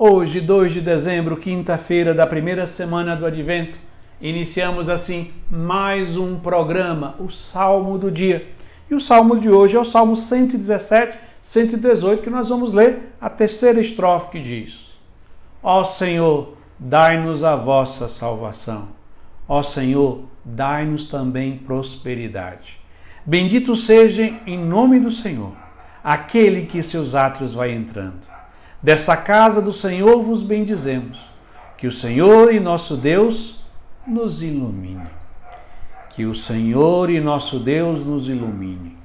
Hoje, 2 de dezembro, quinta-feira da primeira semana do Advento, iniciamos assim mais um programa, o Salmo do Dia. E o salmo de hoje é o Salmo 117, 118, que nós vamos ler a terceira estrofe que diz: Ó Senhor, dai-nos a vossa salvação. Ó Senhor, dai-nos também prosperidade. Bendito seja em nome do Senhor, aquele que seus átrios vai entrando. Dessa casa do Senhor vos bendizemos. Que o Senhor e nosso Deus nos ilumine. Que o Senhor e nosso Deus nos ilumine.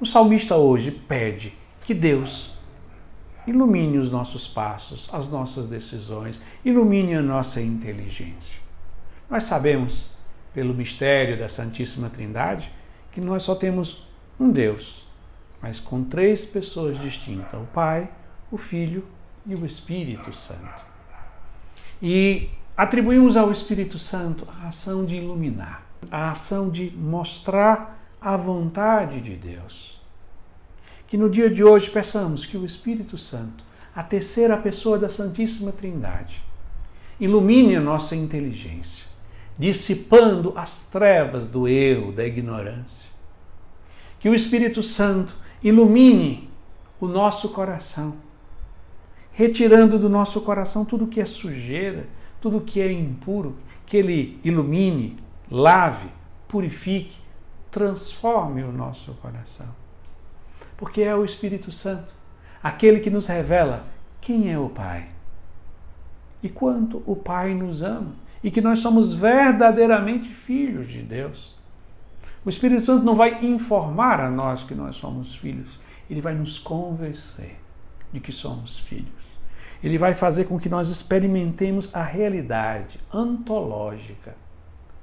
O salmista hoje pede que Deus ilumine os nossos passos, as nossas decisões, ilumine a nossa inteligência. Nós sabemos, pelo mistério da Santíssima Trindade, que nós só temos um Deus, mas com três pessoas distintas: o Pai, o Filho e o Espírito Santo. E atribuímos ao Espírito Santo a ação de iluminar, a ação de mostrar a vontade de Deus. Que no dia de hoje peçamos que o Espírito Santo, a terceira pessoa da Santíssima Trindade, ilumine a nossa inteligência, dissipando as trevas do erro, da ignorância. Que o Espírito Santo ilumine o nosso coração retirando do nosso coração tudo que é sujeira, tudo que é impuro, que Ele ilumine, lave, purifique, transforme o nosso coração. Porque é o Espírito Santo, aquele que nos revela quem é o Pai e quanto o Pai nos ama e que nós somos verdadeiramente filhos de Deus. O Espírito Santo não vai informar a nós que nós somos filhos, ele vai nos convencer de que somos filhos. Ele vai fazer com que nós experimentemos a realidade antológica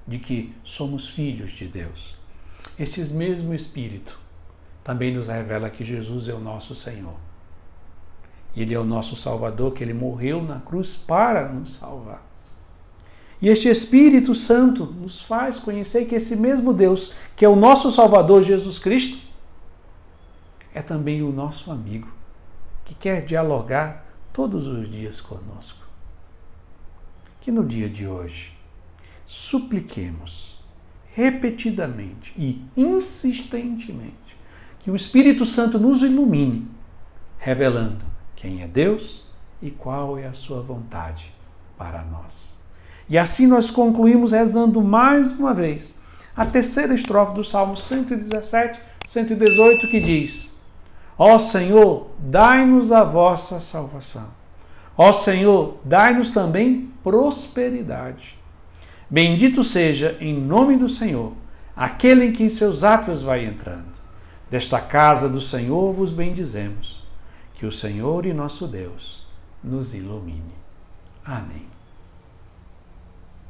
de que somos filhos de Deus. Esse mesmo Espírito também nos revela que Jesus é o nosso Senhor. Ele é o nosso Salvador, que ele morreu na cruz para nos salvar. E este Espírito Santo nos faz conhecer que esse mesmo Deus, que é o nosso Salvador Jesus Cristo, é também o nosso amigo que quer dialogar todos os dias conosco. Que no dia de hoje supliquemos repetidamente e insistentemente que o Espírito Santo nos ilumine, revelando quem é Deus e qual é a sua vontade para nós. E assim nós concluímos rezando mais uma vez a terceira estrofe do Salmo 117, 118, que diz: Ó Senhor, dai-nos a vossa salvação. Ó Senhor, dai-nos também prosperidade. Bendito seja, em nome do Senhor, aquele em que seus átrios vai entrando. Desta casa do Senhor vos bendizemos. Que o Senhor e nosso Deus nos ilumine. Amém.